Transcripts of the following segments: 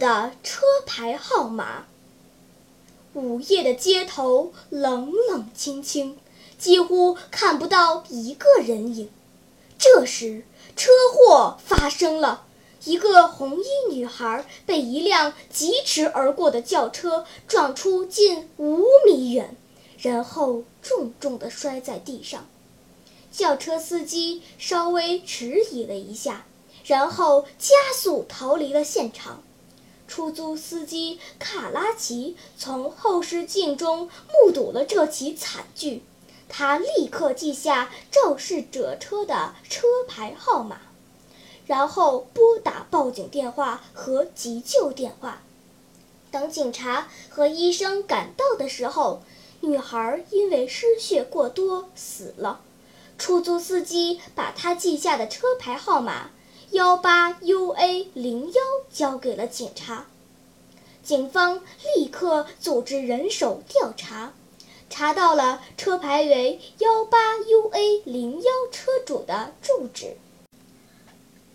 的车牌号码。午夜的街头冷冷清清，几乎看不到一个人影。这时，车祸发生了，一个红衣女孩被一辆疾驰而过的轿车撞出近五米远，然后重重地摔在地上。轿车司机稍微迟疑了一下，然后加速逃离了现场。出租司机卡拉奇从后视镜中目睹了这起惨剧。他立刻记下肇事者车的车牌号码，然后拨打报警电话和急救电话。等警察和医生赶到的时候，女孩因为失血过多死了。出租司机把他记下的车牌号码幺八 UA 零幺交给了警察，警方立刻组织人手调查。查到了车牌为幺八 UA 零幺车主的住址。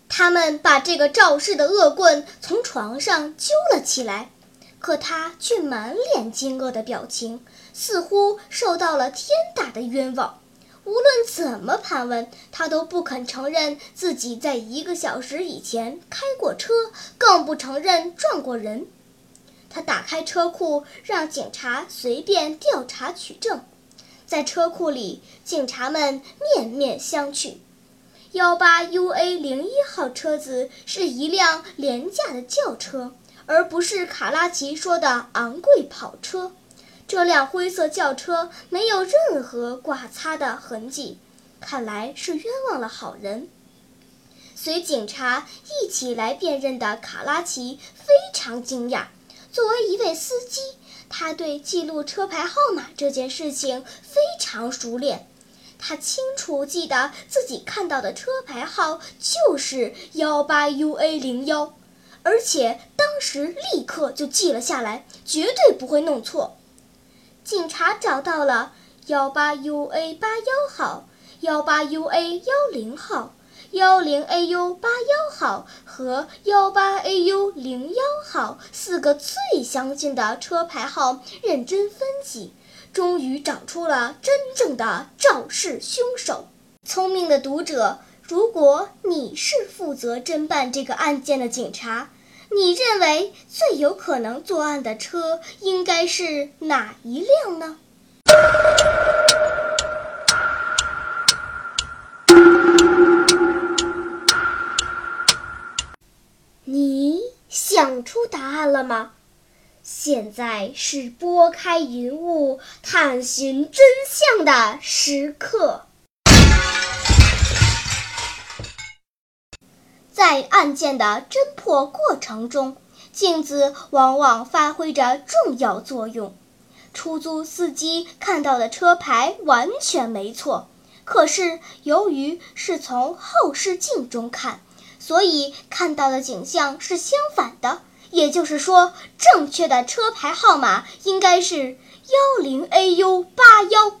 他们把这个肇事的恶棍从床上揪了起来，可他却满脸惊愕的表情，似乎受到了天大的冤枉。无论怎么盘问，他都不肯承认自己在一个小时以前开过车，更不承认撞过人。他打开车库，让警察随便调查取证。在车库里，警察们面面相觑。幺八 UA 零一号车子是一辆廉价的轿车，而不是卡拉奇说的昂贵跑车。这辆灰色轿车没有任何刮擦的痕迹，看来是冤枉了好人。随警察一起来辨认的卡拉奇非常惊讶。作为一位司机，他对记录车牌号码这件事情非常熟练。他清楚记得自己看到的车牌号就是幺八 UA 零幺，而且当时立刻就记了下来，绝对不会弄错。警察找到了幺八 UA 八幺号、幺八 UA 幺零号。幺零 AU 八幺号和幺八 AU 零幺号四个最相近的车牌号，认真分析，终于找出了真正的肇事凶手。聪明的读者，如果你是负责侦办这个案件的警察，你认为最有可能作案的车应该是哪一辆呢？你想出答案了吗？现在是拨开云雾探寻真相的时刻。在案件的侦破过程中，镜子往往发挥着重要作用。出租司机看到的车牌完全没错，可是由于是从后视镜中看。所以看到的景象是相反的，也就是说，正确的车牌号码应该是幺零 AU 八幺。